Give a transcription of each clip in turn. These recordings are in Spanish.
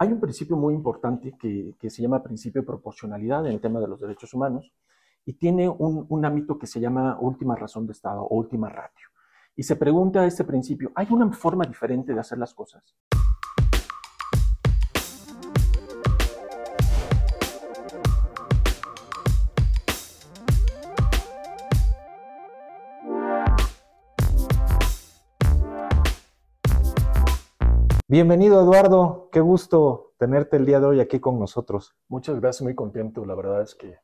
Hay un principio muy importante que, se llama principio de proporcionalidad en el tema de los derechos humanos y tiene un, un ámbito que se llama última razón de Estado o última ratio. Y se pregunta a este principio, ¿hay una forma diferente de hacer las cosas? Bienvenido Eduardo, qué gusto tenerte el día de hoy aquí con nosotros. Muchas gracias, muy contento. La verdad es que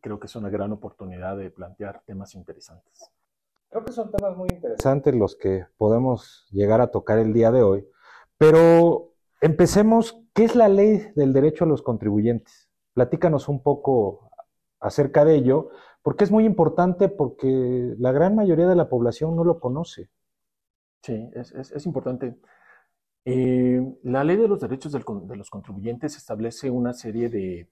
creo que es una gran oportunidad de plantear temas interesantes. Creo que son temas muy interesantes los que podemos llegar a tocar el día de hoy, pero empecemos, ¿qué es la ley del derecho a los contribuyentes? Platícanos un poco acerca de ello, porque es muy importante porque la gran mayoría de la población no lo conoce. Sí, es, es importante. Eh, la ley de los derechos de los contribuyentes establece una serie de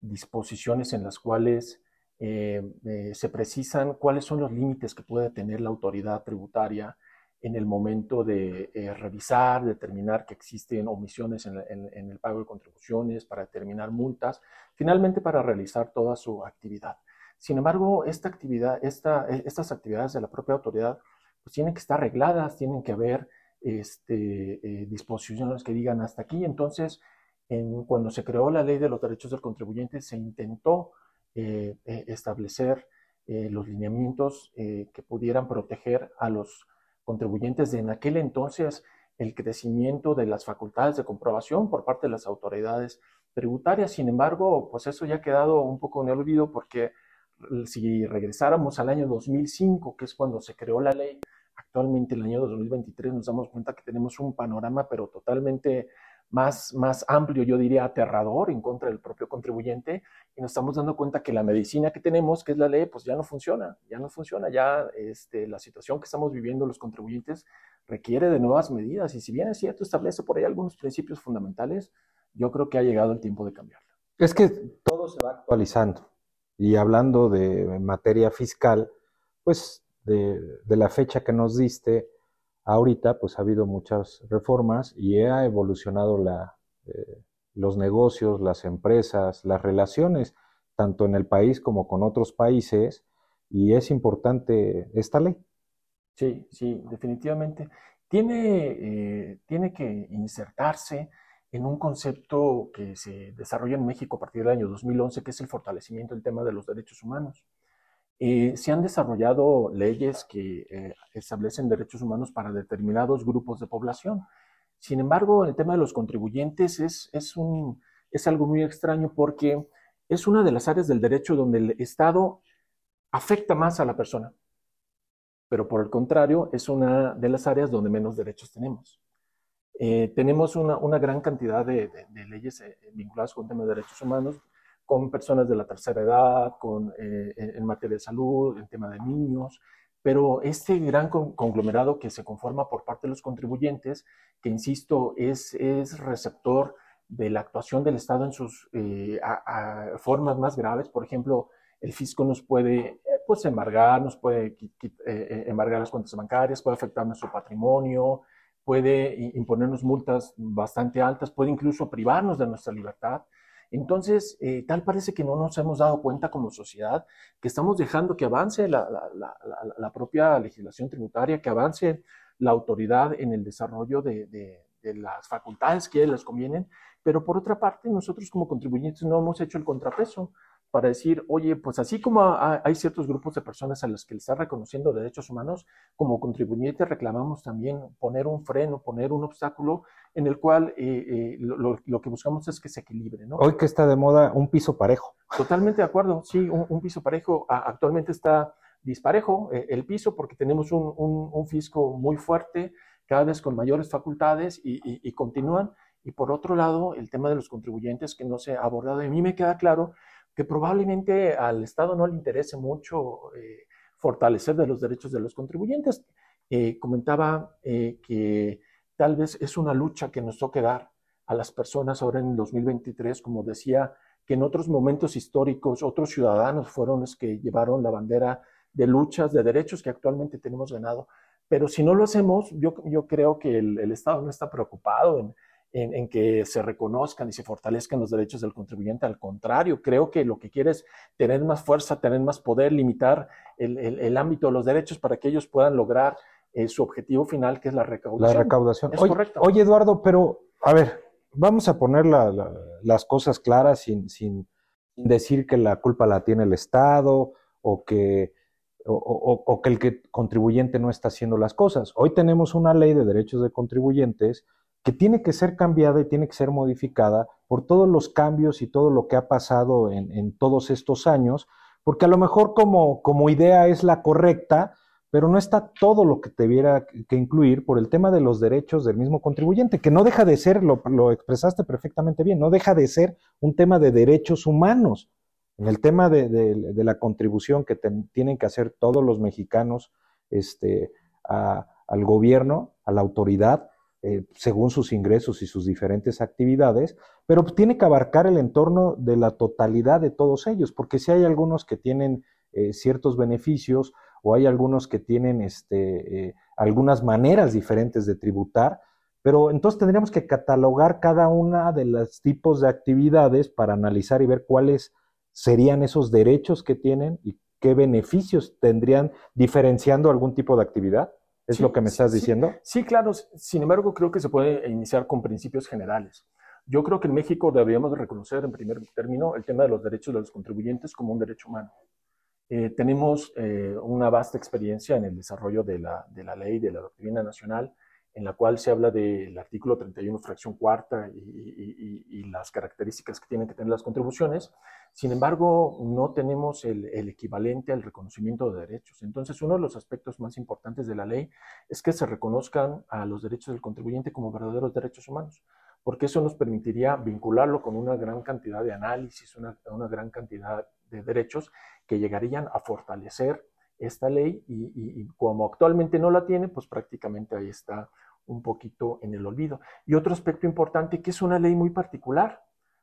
disposiciones en las cuales eh, eh, se precisan cuáles son los límites que puede tener la autoridad tributaria en el momento de revisar, determinar que existen omisiones en, el pago de contribuciones, para determinar multas, finalmente para realizar toda su actividad. Sin embargo, esta actividad, estas actividades de la propia autoridad pues tienen que estar regladas, tienen que haber este, eh, disposiciones que digan hasta aquí. Entonces, cuando se creó la ley de los derechos del contribuyente, se intentó eh, eh, establecer los lineamientos que pudieran proteger a los contribuyentes de en aquel entonces el crecimiento de las facultades de comprobación por parte de las autoridades tributarias. Sin embargo, pues eso ya ha quedado un poco en el olvido porque si regresáramos al año 2005, que es cuando se creó la ley, actualmente, en el año 2023, nos damos cuenta que tenemos un panorama, pero totalmente más, más amplio, yo diría aterrador, en contra del propio contribuyente, y nos estamos dando cuenta que la medicina que tenemos, que es la ley, pues ya no funciona, ya no funciona, ya este, la situación que estamos viviendo los contribuyentes requiere de nuevas medidas, y si bien es cierto, establece por ahí algunos principios fundamentales, yo creo que ha llegado el tiempo de cambiarlo. Es que todo se va actualizando, y hablando de materia fiscal, pues de, la fecha que nos diste, ahorita pues ha habido muchas reformas y ha evolucionado la, eh, los negocios, las empresas, las relaciones, tanto en el país como con otros países, y es importante esta ley. Sí, sí, definitivamente. Tiene, eh, tiene que insertarse en un concepto que se desarrolla en México a partir del año 2011, que es el fortalecimiento del tema de los derechos humanos. Eh, se han desarrollado leyes que eh, establecen derechos humanos para determinados grupos de población. Sin embargo, el tema de los contribuyentes es, es, un, es algo muy extraño porque es una de las áreas del derecho donde el Estado afecta más a la persona, pero por el contrario, es una de las áreas donde menos derechos tenemos. Eh, tenemos una, una, gran cantidad de, de leyes vinculadas con temas de derechos humanos, con personas de la tercera edad, con, eh, en materia de salud, en tema de niños, pero este gran conglomerado que se conforma por parte de los contribuyentes, que insisto, es, es receptor de la actuación del Estado en sus eh, formas más graves, por ejemplo, el fisco nos puede eh, pues embargar, nos puede embargar las cuentas bancarias, puede afectar nuestro patrimonio, puede imponernos multas bastante altas, puede incluso privarnos de nuestra libertad. Entonces, eh, tal parece que no nos hemos dado cuenta como sociedad que estamos dejando que avance la, propia legislación tributaria, que avance la autoridad en el desarrollo de, las facultades que les convienen, pero por otra parte, nosotros como contribuyentes no hemos hecho el contrapeso para decir, oye, pues así como hay ciertos grupos de personas a los que les está reconociendo derechos humanos, como contribuyentes reclamamos también poner un freno, poner un obstáculo en el cual eh, eh, lo, que buscamos es que se equilibre. ¿no? Hoy que está de moda un piso parejo. Totalmente de acuerdo, sí, un, piso parejo. actualmente está disparejo eh, el piso porque tenemos un, fisco muy fuerte, cada vez con mayores facultades y, y continúan. Y por otro lado, el tema de los contribuyentes que no se ha abordado. a mí me queda claro que probablemente al Estado no le interese mucho eh, fortalecer los derechos de los contribuyentes. Eh, comentaba eh, que tal vez es una lucha que nos toque dar a las personas ahora en el 2023, como decía, que en otros momentos históricos otros ciudadanos fueron los que llevaron la bandera de luchas, de derechos que actualmente tenemos ganado. Pero si no lo hacemos, yo, yo creo que el, el Estado no está preocupado en, en, que se reconozcan y se fortalezcan los derechos del contribuyente. Al contrario, creo que lo que quiere es tener más fuerza, tener más poder, limitar el, ámbito de los derechos para que ellos puedan lograr eh, su objetivo final, que es la recaudación. La recaudación. oye, oye, Eduardo, pero a ver, vamos a poner las cosas claras sin, sin, decir que la culpa la tiene el Estado o que, o, que el contribuyente no está haciendo las cosas. Hoy tenemos una ley de derechos de contribuyentes que tiene que ser cambiada y tiene que ser modificada por todos los cambios y todo lo que ha pasado en, todos estos años, porque a lo mejor como, como idea es la correcta, pero no está todo lo que debiera que incluir por el tema de los derechos del mismo contribuyente, que no deja de ser, lo, expresaste perfectamente bien, no deja de ser un tema de derechos humanos. En el tema de, la contribución que tienen que hacer todos los mexicanos este, al gobierno, a la autoridad, eh, según sus ingresos y sus diferentes actividades, pero tiene que abarcar el entorno de la totalidad de todos ellos, porque si hay algunos que tienen eh, ciertos beneficios o hay algunos que tienen este, eh, algunas maneras diferentes de tributar, pero entonces tendríamos que catalogar cada una de los tipos de actividades para analizar y ver cuáles serían esos derechos que tienen y qué beneficios tendrían diferenciando algún tipo de actividad. ¿Es lo que me estás diciendo? Sí, claro. Sin embargo, creo que se puede iniciar con principios generales. Yo creo que en México deberíamos reconocer, en primer término, el tema de los derechos de los contribuyentes como un derecho humano. Eh, tenemos eh, una vasta experiencia en el desarrollo de la, de la, ley, de la doctrina nacional, en la cual se habla del artículo 31, fracción cuarta, y, las características que tienen que tener las contribuciones. Sin embargo, no tenemos el, equivalente al reconocimiento de derechos. Entonces, uno de los aspectos más importantes de la ley es que se reconozcan a los derechos del contribuyente como verdaderos derechos humanos, porque eso nos permitiría vincularlo con una gran cantidad de análisis, una gran cantidad de derechos que llegarían a fortalecer esta ley y, como actualmente no la tiene, pues prácticamente ahí está un poquito en el olvido. Y otro aspecto importante, que es una ley muy particular,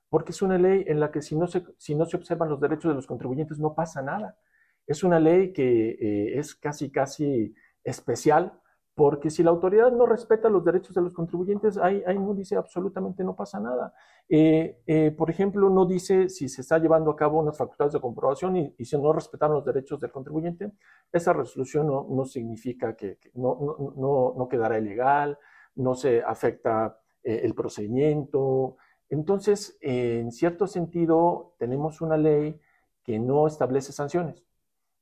porque es una ley en la que si no se, si no se observan los derechos de los contribuyentes no pasa nada. Es una ley que eh, es casi, casi especial porque si la autoridad no respeta los derechos de los contribuyentes, ahí, no dice absolutamente no pasa nada. Eh, eh, por ejemplo, no dice si se está llevando a cabo unas facultades de comprobación y, si no respetaron los derechos del contribuyente, esa resolución no, significa que, no, quedará ilegal, no se afecta eh, el procedimiento. Entonces, en cierto sentido, tenemos una ley que no establece sanciones.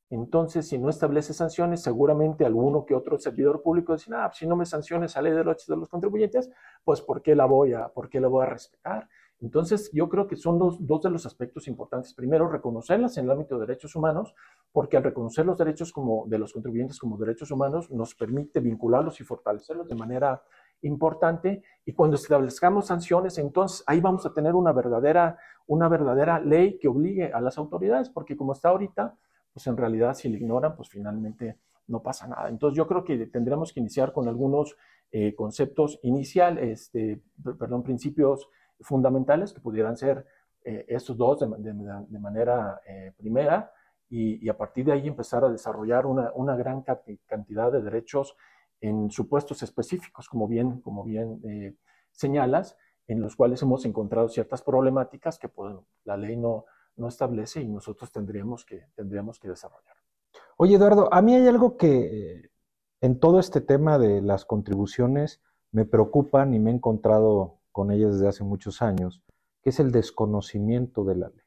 Entonces, si no establece sanciones, seguramente alguno que otro servidor público dice, ah, si no me sanciones a ley de derechos de los contribuyentes, pues ¿por qué la voy a, por qué la voy a respetar? Entonces, yo creo que son dos, dos, de los aspectos importantes. Primero, reconocerlas en el ámbito de derechos humanos, porque al reconocer los derechos de los contribuyentes como derechos humanos, nos permite vincularlos y fortalecerlos de manera importante. Y cuando establezcamos sanciones, entonces ahí vamos a tener una verdadera, una verdadera ley que obligue a las autoridades, porque como está ahorita, pues en realidad si lo ignoran, pues finalmente no pasa nada. Entonces yo creo que tendremos que iniciar con algunos eh, conceptos iniciales, este, perdón, principios fundamentales que pudieran ser eh, estos dos de, manera eh, primera y, a partir de ahí empezar a desarrollar una, una, gran cantidad de derechos en supuestos específicos, como bien, como bien señalas, en los cuales hemos encontrado ciertas problemáticas que pues, la ley no, no establece y nosotros tendríamos que, tendríamos que desarrollar. Oye, Eduardo, a mí hay algo que en todo este tema de las contribuciones me preocupan y me he encontrado con ellas desde hace muchos años, que es el desconocimiento de la ley.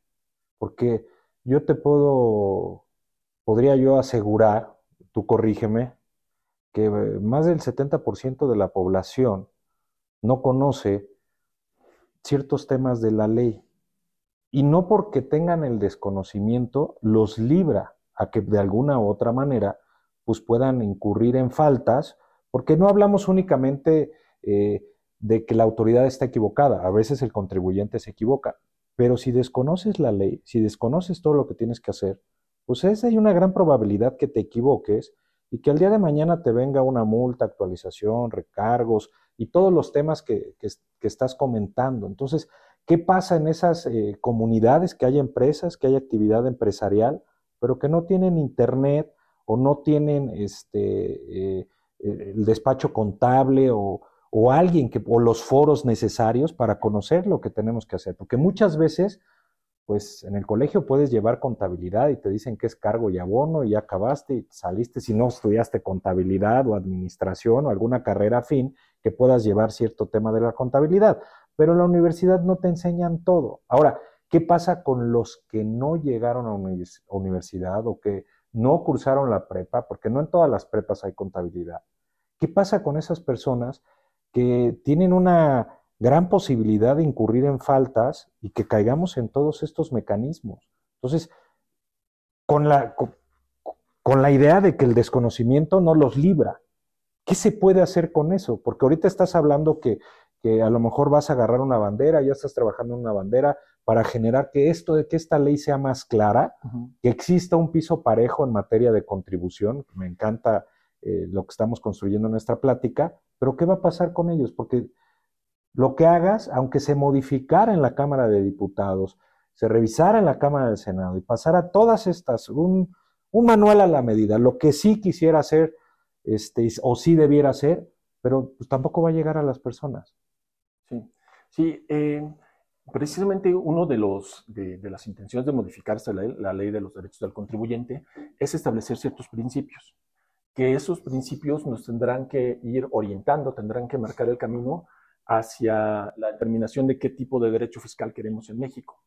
Porque yo te puedo, podría yo asegurar, tú corrígeme, que más del 70% de la población no conoce ciertos temas de la ley y no porque tengan el desconocimiento los libra a que de alguna u otra manera pues puedan incurrir en faltas, porque no hablamos únicamente eh, de que la autoridad está equivocada, a veces el contribuyente se equivoca, pero si desconoces la ley, si desconoces todo lo que tienes que hacer, pues es, hay una gran probabilidad que te equivoques y que al día de mañana te venga una multa, actualización, recargos y todos los temas que, que estás comentando. Entonces, ¿Qué pasa en esas eh, comunidades que hay empresas, que hay actividad empresarial, pero que no tienen internet o no tienen este, eh, el despacho contable o, o alguien que, o los foros necesarios para conocer lo que tenemos que hacer. Porque muchas veces, pues en el colegio puedes llevar contabilidad y te dicen que es cargo y abono y ya acabaste y saliste si no estudiaste contabilidad o administración o alguna carrera afín que puedas llevar cierto tema de la contabilidad. Pero en la universidad no te enseñan todo. Ahora, ¿qué pasa con los que no llegaron a una universidad o que no cursaron la prepa? Porque no en todas las prepas hay contabilidad. ¿Qué pasa con esas personas que tienen una gran posibilidad de incurrir en faltas y que caigamos en todos estos mecanismos. Entonces, con la, con, la idea de que el desconocimiento no los libra, ¿qué se puede hacer con eso? Porque ahorita estás hablando que, que a lo mejor vas a agarrar una bandera, ya estás trabajando en una bandera para generar que esto, de que esta ley sea más clara, que exista un piso parejo en materia de contribución. Me encanta eh, lo que estamos construyendo en nuestra plática, pero ¿qué va a pasar con ellos? Porque lo que hagas, aunque se modificara en la Cámara de Diputados, se revisara en la Cámara del Senado y pasara todas estas, un, manual a la medida, lo que sí quisiera hacer este, o sí debiera hacer, pero pues, tampoco va a llegar a las personas. Sí. Eh, precisamente uno de, de, las intenciones de modificarse la, la ley de los derechos del contribuyente es establecer ciertos principios que esos principios nos tendrán que ir orientando, tendrán que marcar el camino hacia la determinación de qué tipo de derecho fiscal queremos en México.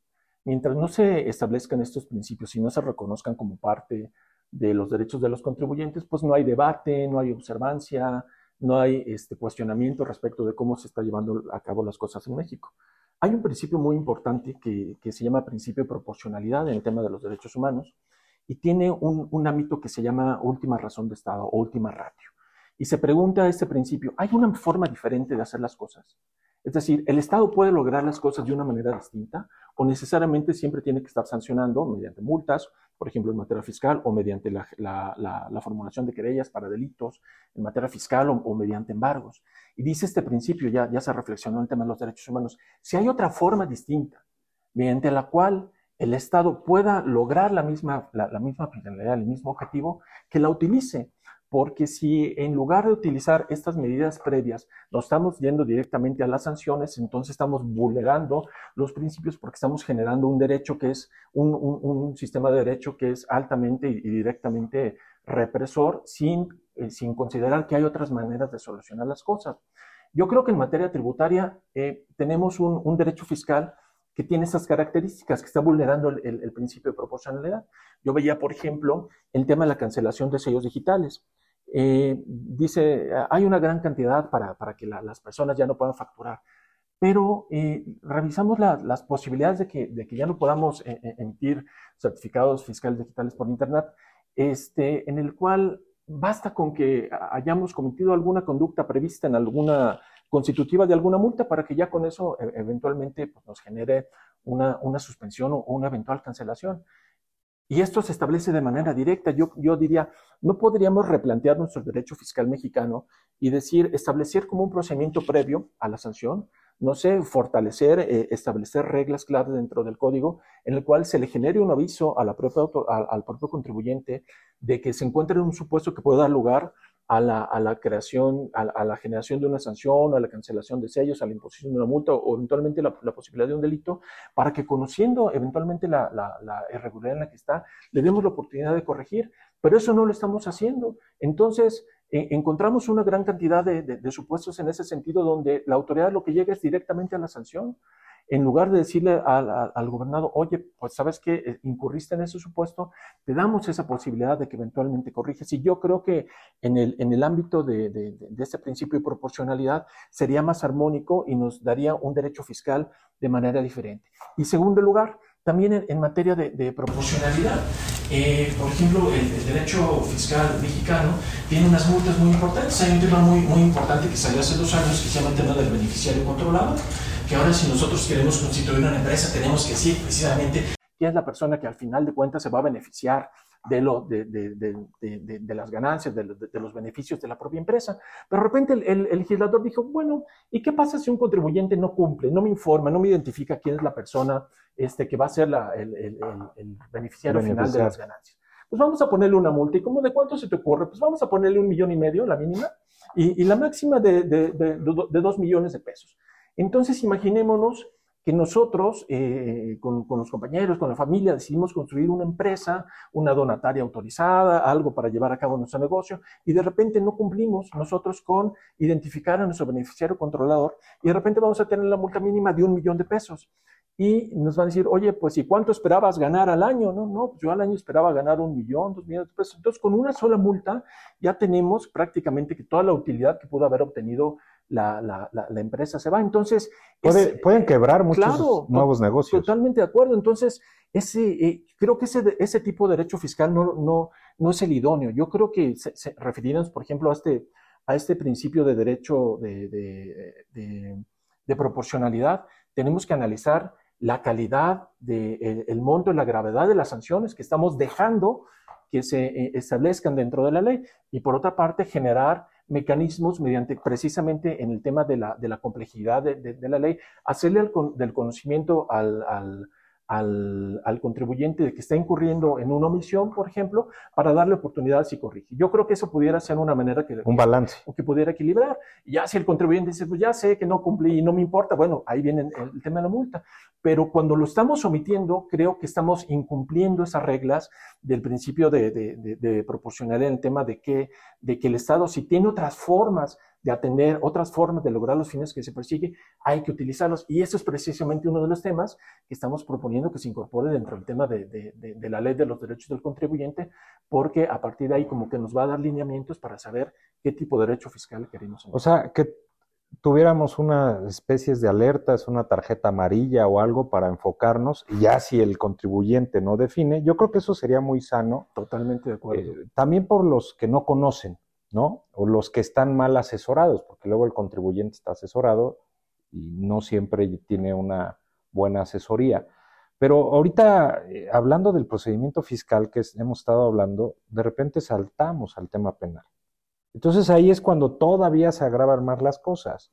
Mientras no se establezcan estos principios y no se reconozcan como parte de los derechos de los contribuyentes, pues no hay debate, no hay observancia, no hay este, cuestionamiento respecto de cómo se está llevando a cabo las cosas en México. Hay un principio muy importante que, que se llama principio de proporcionalidad en el tema de los derechos humanos, y tiene un, ámbito que se llama última razón de Estado o última ratio. Y se pregunta a este principio, ¿hay una forma diferente de hacer las cosas? Es decir, ¿el Estado puede lograr las cosas de una manera distinta o necesariamente siempre tiene que estar sancionando mediante multas, por ejemplo, en materia fiscal o mediante la, formulación de querellas para delitos en materia fiscal o, mediante embargos? Y dice este principio, ya, ya se reflexionó en el tema de los derechos humanos, si hay otra forma distinta mediante la cual el Estado pueda lograr la misma, la, misma finalidad, el mismo objetivo, que la utilice. Porque si en lugar de utilizar estas medidas previas nos estamos yendo directamente a las sanciones, entonces estamos vulnerando los principios porque estamos generando un derecho que es un, sistema de derecho que es altamente y directamente represor sin, eh, sin considerar que hay otras maneras de solucionar las cosas. Yo creo que en materia tributaria eh, tenemos un, derecho fiscal que tiene esas características, que está vulnerando el, principio de proporcionalidad. Yo veía, por ejemplo, el tema de la cancelación de sellos digitales. Eh, dice, hay una gran cantidad para, que las personas ya no puedan facturar, pero eh, revisamos las posibilidades de que, de que, ya no podamos eh, emitir certificados fiscales digitales por Internet, este, en el cual basta con que hayamos cometido alguna conducta prevista en alguna constitutiva de alguna multa para que ya con eso e, eventualmente pues, nos genere una, una, suspensión o una eventual cancelación. Y esto se establece de manera directa. Yo, yo diría, no podríamos replantear nuestro derecho fiscal mexicano y decir, establecer como un procedimiento previo a la sanción, no sé, fortalecer, eh, establecer reglas claras dentro del código en el cual se le genere un aviso a la propia, al propio contribuyente de que se encuentre en un supuesto que pueda dar lugar a la, creación, a, la generación de una sanción, a la cancelación de sellos, a la imposición de una multa o eventualmente la, posibilidad de un delito, para que conociendo eventualmente la, irregularidad en la que está, le demos la oportunidad de corregir. Pero eso no lo estamos haciendo. Entonces, e, encontramos una gran cantidad de, supuestos en ese sentido donde la autoridad lo que llega es directamente a la sanción en lugar de decirle al, gobernador, oye, pues sabes que eh, incurriste en ese supuesto, te damos esa posibilidad de que eventualmente corriges. Y yo creo que en el, en el ámbito de, de, este principio de proporcionalidad sería más armónico y nos daría un derecho fiscal de manera diferente. Y segundo lugar, también en, materia de, proporcionalidad. Eh, por ejemplo, el, derecho fiscal mexicano tiene unas multas muy importantes. Hay un tema muy, muy importante que salió hace dos años que se llama el tema del beneficiario controlado que ahora si nosotros queremos constituir una empresa tenemos que decir precisamente quién es la persona que al final de cuentas se va a beneficiar de, lo, de, de, de, las ganancias, de, los beneficios de la propia empresa. Pero de repente el, legislador dijo, bueno, ¿y qué pasa si un contribuyente no cumple, no me informa, no me identifica quién es la persona este, que va a ser la, el, beneficiario final de las ganancias? Pues vamos a ponerle una multa. ¿Y cómo de cuánto se te ocurre? Pues vamos a ponerle un millón y medio, la mínima, y, la máxima de, de, de, de 2 millones de pesos. Entonces, imaginémonos que nosotros, eh, con, los compañeros, con la familia, decidimos construir una empresa, una donataria autorizada, algo para llevar a cabo nuestro negocio, y de repente no cumplimos nosotros con identificar a nuestro beneficiario controlador, y de repente vamos a tener la multa mínima de un millón de pesos. Y nos van a decir, oye, pues ¿y cuánto esperabas ganar al año? No, no, pues yo al año esperaba ganar un millón, dos millones de pesos. Entonces, con una sola multa ya tenemos prácticamente que toda la utilidad que pudo haber obtenido la, la, la, empresa se va. Entonces... pueden quebrar muchos nuevos negocios. Totalmente de acuerdo. Entonces, ese, eh, creo que ese, ese tipo de derecho fiscal no, no, no es el idóneo. Yo creo que se, se por ejemplo, a este, a este principio de derecho de, de, de, proporcionalidad, tenemos que analizar la calidad, de, el, monto y la gravedad de las sanciones que estamos dejando que se eh, establezcan dentro de la ley y por otra parte generar mecanismos mediante precisamente en el tema de la, de la complejidad de, de, la ley, hacerle del conocimiento al, al al, al, contribuyente de que está incurriendo en una omisión, por ejemplo, para darle oportunidad si corrige. Yo creo que eso pudiera ser una manera que... Un balance. O que pudiera equilibrar. Ya si el contribuyente dice, pues ya sé que no cumplí y no me importa, bueno, ahí viene el, tema de la multa. Pero cuando lo estamos omitiendo, creo que estamos incumpliendo esas reglas del principio de, de, de, de proporcionalidad en el tema de que, de que el Estado, si tiene otras formas de atender otras formas de lograr los fines que se persigue, hay que utilizarlos. Y eso es precisamente uno de los temas que estamos proponiendo que se incorpore dentro del tema de, de, de, la ley de los derechos del contribuyente, porque a partir de ahí como que nos va a dar lineamientos para saber qué tipo de derecho fiscal queremos. O sea, que tuviéramos una especie de alertas, una tarjeta amarilla o algo para enfocarnos, y ya si el contribuyente no define, yo creo que eso sería muy sano. Totalmente de acuerdo. Eh, también por los que no conocen, ¿no? O los que están mal asesorados, porque luego el contribuyente está asesorado y no siempre tiene una buena asesoría. Pero ahorita, eh, hablando del procedimiento fiscal que hemos estado hablando, de repente saltamos al tema penal. Entonces ahí es cuando todavía se agravan más las cosas,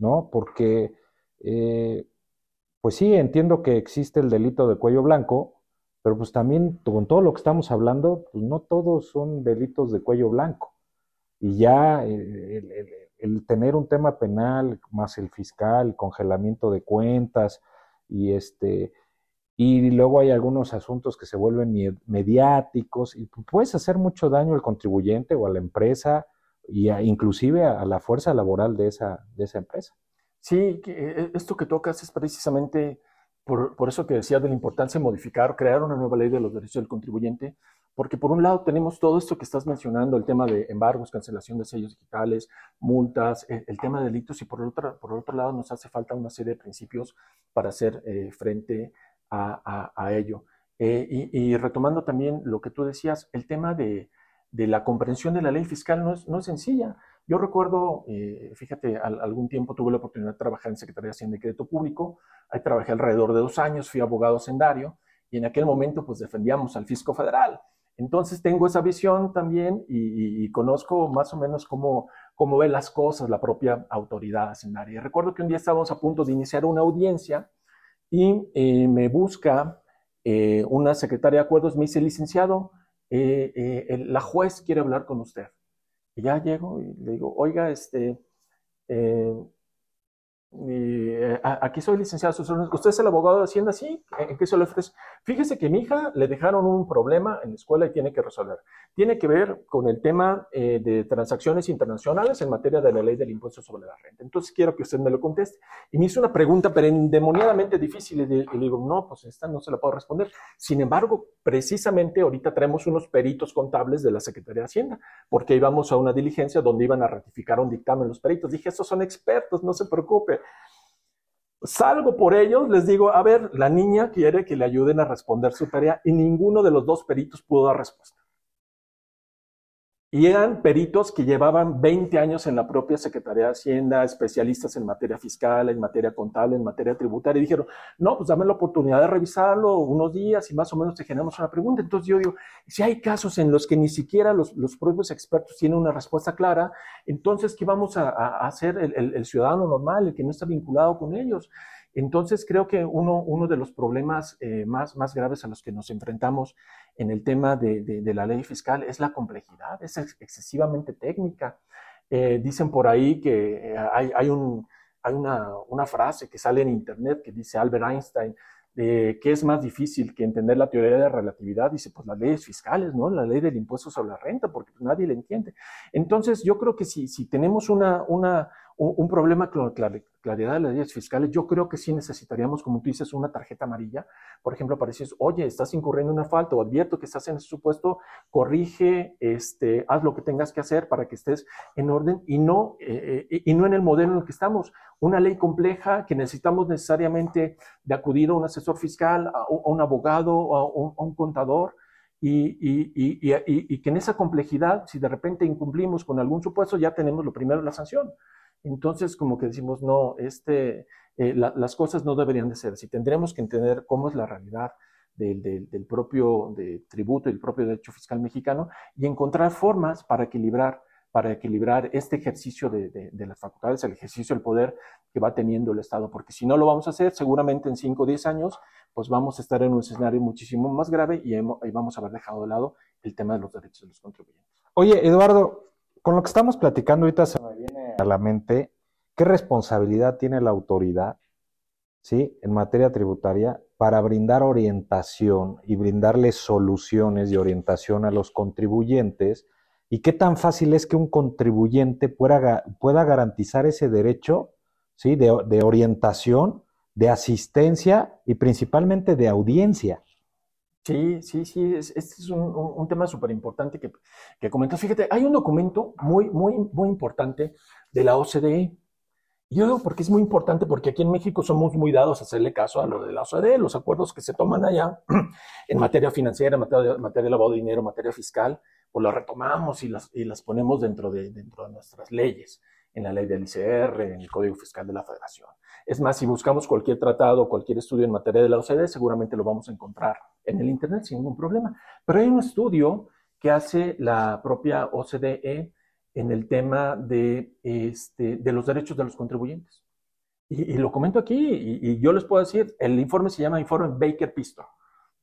¿no? Porque, eh, pues sí, entiendo que existe el delito de cuello blanco, pero pues también con todo lo que estamos hablando, pues no todos son delitos de cuello blanco y ya eh, el, tener un tema penal más el fiscal, congelamiento de cuentas y este y luego hay algunos asuntos que se vuelven mediáticos y puedes hacer mucho daño al contribuyente o a la empresa y inclusive a, la fuerza laboral de esa, de esa empresa. Sí, eh, esto que tocas es precisamente por, por, eso que decía de la importancia de modificar, crear una nueva ley de los derechos del contribuyente, porque por un lado tenemos todo esto que estás mencionando, el tema de embargos, cancelación de sellos digitales, multas, el, tema de delitos, y por otro, por otro lado nos hace falta una serie de principios para hacer eh, frente a, ello. Eh, y, retomando también lo que tú decías, el tema de, de la comprensión de la ley fiscal no es, no es sencilla. Yo recuerdo, eh, fíjate, algún tiempo tuve la oportunidad de trabajar en Secretaría de Hacienda y Crédito Público, ahí trabajé alrededor de dos años, fui abogado sendario, y en aquel momento pues defendíamos al fisco federal. Entonces tengo esa visión también y, conozco más o menos cómo, cómo ve las cosas la propia autoridad hacendaria. Recuerdo que un día estábamos a punto de iniciar una audiencia y eh, me busca eh, una secretaria de acuerdos, me dice, licenciado, eh, la juez quiere hablar con usted. Y ya llego y le digo, oiga, este, aquí soy licenciado. ¿Usted es el abogado de Hacienda? Sí. ¿En qué se le ofrece? Fíjese que mi hija le dejaron un problema en la escuela y tiene que resolver. Tiene que ver con el tema eh, de transacciones internacionales en materia de la ley del impuesto sobre la renta. Entonces quiero que usted me lo conteste. Y me hizo una pregunta, pero endemoniadamente difícil. Y le, digo, no, pues esta no se la puedo responder. Sin embargo, precisamente ahorita traemos unos peritos contables de la Secretaría de Hacienda, porque íbamos a una diligencia donde iban a ratificar un dictamen los peritos. Dije, estos son expertos, no se preocupe. Salgo por ellos, les digo, a ver, la niña quiere que le ayuden a responder su tarea y ninguno de los dos peritos pudo dar respuesta. Y eran peritos que llevaban 20 años en la propia Secretaría de Hacienda, especialistas en materia fiscal, en materia contable, en materia tributaria, y dijeron, no, pues dame la oportunidad de revisarlo unos días y más o menos te generamos una pregunta. Entonces yo digo, si hay casos en los que ni siquiera los, los propios expertos tienen una respuesta clara, entonces, ¿qué vamos a, hacer el, el ciudadano normal, el que no está vinculado con ellos? Entonces, creo que uno, de los problemas eh, más, graves a los que nos enfrentamos en el tema de, la ley fiscal es la complejidad, es excesivamente técnica. Eh, dicen por ahí que eh, hay, hay, un, hay una, frase que sale en internet que dice Albert Einstein, eh, ¿qué es más difícil que entender la teoría de la relatividad? Dice, pues las leyes fiscales, ¿no? La ley del impuesto sobre la renta, porque pues, nadie le entiende. Entonces, yo creo que si, tenemos una, un problema con claridad de las leyes fiscales, yo creo que sí necesitaríamos, como tú dices, una tarjeta amarilla. Por ejemplo, para decir, oye, estás incurriendo en una falta o advierto que estás en ese supuesto, corrige, este, haz lo que tengas que hacer para que estés en orden y no, eh, eh, y no en el modelo en el que estamos. Una ley compleja que necesitamos necesariamente de acudir a un asesor fiscal, a, un abogado, a un, a un contador. Y, y, y, y, que en esa complejidad, si de repente incumplimos con algún supuesto, ya tenemos lo primero, la sanción. Entonces, como que decimos, no, este, eh, las cosas no deberían de ser así. Tendremos que entender cómo es la realidad del, del, propio de tributo y el propio derecho fiscal mexicano y encontrar formas para equilibrar, para equilibrar este ejercicio de, de, las facultades, el ejercicio del poder que va teniendo el Estado. Porque si no lo vamos a hacer, seguramente en 5 o 10 años, pues vamos a estar en un escenario muchísimo más grave y, vamos a haber dejado de lado el tema de los derechos de los contribuyentes. Oye, Eduardo, con lo que estamos platicando ahorita se a la mente qué responsabilidad tiene la autoridad, ¿sí? En materia tributaria para brindar orientación y brindarles soluciones y orientación a los contribuyentes y qué tan fácil es que un contribuyente pueda, pueda garantizar ese derecho, ¿sí? De, de orientación, de asistencia y principalmente de audiencia. Sí, sí, sí, este es un, un tema súper importante que, que comentas. Fíjate, hay un documento muy, muy, muy importante de la OCDE. Yo digo porque es muy importante, porque aquí en México somos muy dados a hacerle caso a lo de la OCDE, los acuerdos que se toman allá en materia financiera, en materia, materia de lavado de dinero, materia fiscal, pues las retomamos y las, y las ponemos dentro de, dentro de nuestras leyes, en la ley del ICR, en el Código Fiscal de la Federación. Es más, si buscamos cualquier tratado, cualquier estudio en materia de la OCDE, seguramente lo vamos a encontrar en el Internet sin ningún problema. Pero hay un estudio que hace la propia OCDE en el tema de, este, de los derechos de los contribuyentes. Y, lo comento aquí, y, yo les puedo decir, el informe se llama informe Baker Piston,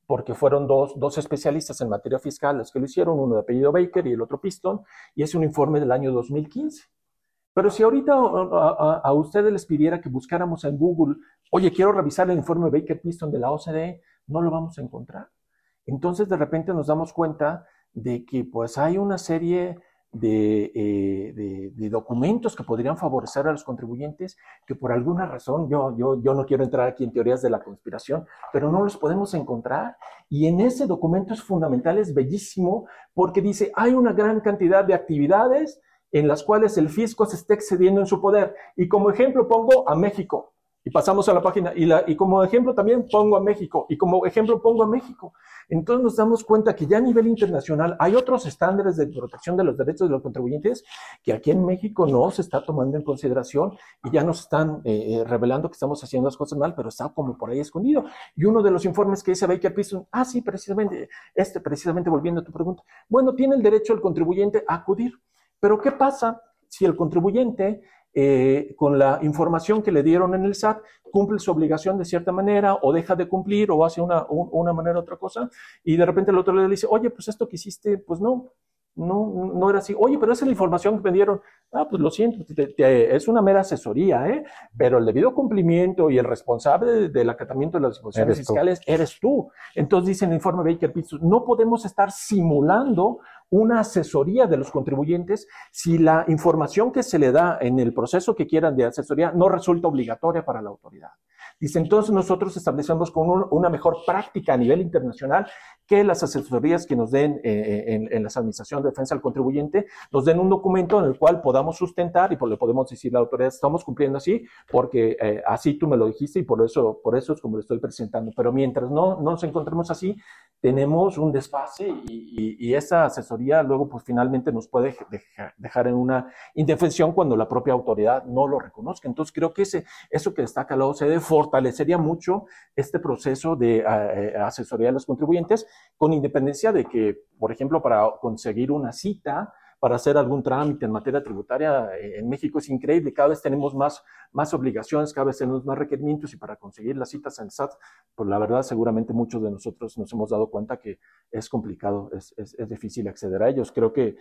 porque fueron dos, dos especialistas en materia fiscal los que lo hicieron, uno de apellido Baker y el otro Piston, y es un informe del año 2015. Pero si ahorita a, ustedes les pidiera que buscáramos en Google, oye, quiero revisar el informe Baker Piston de la OCDE, no lo vamos a encontrar. Entonces, de repente nos damos cuenta de que pues hay una serie de, eh, de, documentos que podrían favorecer a los contribuyentes que por alguna razón, yo, yo, yo no quiero entrar aquí en teorías de la conspiración, pero no los podemos encontrar. Y en ese documento es fundamental, es bellísimo, porque dice, hay una gran cantidad de actividades en las cuales el fisco se está excediendo en su poder. Y como ejemplo pongo a México. Y pasamos a la página. Y, la, y como ejemplo también pongo a México. Y como ejemplo pongo a México. Entonces nos damos cuenta que ya a nivel internacional hay otros estándares de protección de los derechos de los contribuyentes que aquí en México no se está tomando en consideración y ya nos están eh, eh, revelando que estamos haciendo las cosas mal, pero está como por ahí escondido. Y uno de los informes que dice Baker Piston, ah, sí, precisamente, este, precisamente volviendo a tu pregunta, bueno, tiene el derecho el contribuyente a acudir, pero ¿qué pasa si el contribuyente eh, con la información que le dieron en el SAT, cumple su obligación de cierta manera o deja de cumplir o hace una, una manera otra cosa y de repente el otro le dice, oye, pues esto que hiciste, pues no, no, no era así. Oye, pero esa es la información que me dieron. Ah, pues lo siento, es una mera asesoría, ¿eh? Pero el debido cumplimiento y el responsable del acatamiento de las disposiciones fiscales eres tú. Entonces dice en el informe Baker Pitts, no podemos estar simulando una asesoría de los contribuyentes si la información que se le da en el proceso que quieran de asesoría no resulta obligatoria para la autoridad. Dice, entonces nosotros establecemos con una mejor práctica a nivel internacional que las asesorías que nos den eh, en, en, las administraciones de defensa al contribuyente nos den un documento en el cual podamos sustentar y por le podemos decir la autoridad, estamos cumpliendo así porque eh, así tú me lo dijiste y por eso, por eso es como lo estoy presentando. Pero mientras no, no nos encontremos así, tenemos un desfase y, y, esa asesoría luego pues finalmente nos puede dejar, en una indefensión cuando la propia autoridad no lo reconozca. Entonces creo que ese, eso que destaca la OCDE fortalecería mucho este proceso de eh, asesoría de los contribuyentes con independencia de que, por ejemplo, para conseguir una cita, para hacer algún trámite en materia tributaria eh, en México es increíble. Cada vez tenemos más, más obligaciones, cada vez tenemos más requerimientos y para conseguir las citas en SAT, pues la verdad seguramente muchos de nosotros nos hemos dado cuenta que es complicado, es, es, difícil acceder a ellos. Creo que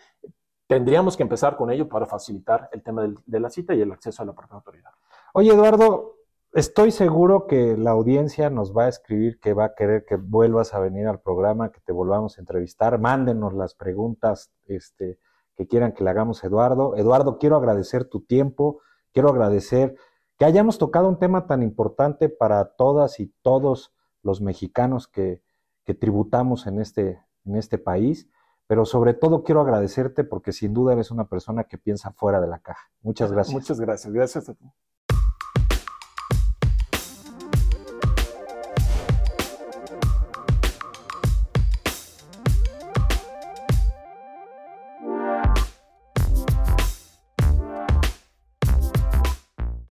tendríamos que empezar con ello para facilitar el tema de la cita y el acceso a la propia autoridad. Oye, Eduardo, estoy seguro que la audiencia nos va a escribir que va a querer que vuelvas a venir al programa, que te volvamos a entrevistar. Mándenos las preguntas este, que quieran que le hagamos Eduardo. Eduardo, quiero agradecer tu tiempo, quiero agradecer que hayamos tocado un tema tan importante para todas y todos los mexicanos que, que tributamos en este, en este país pero sobre todo quiero agradecerte porque sin duda eres una persona que piensa fuera de la caja. Muchas gracias. Muchas gracias. Gracias a ti.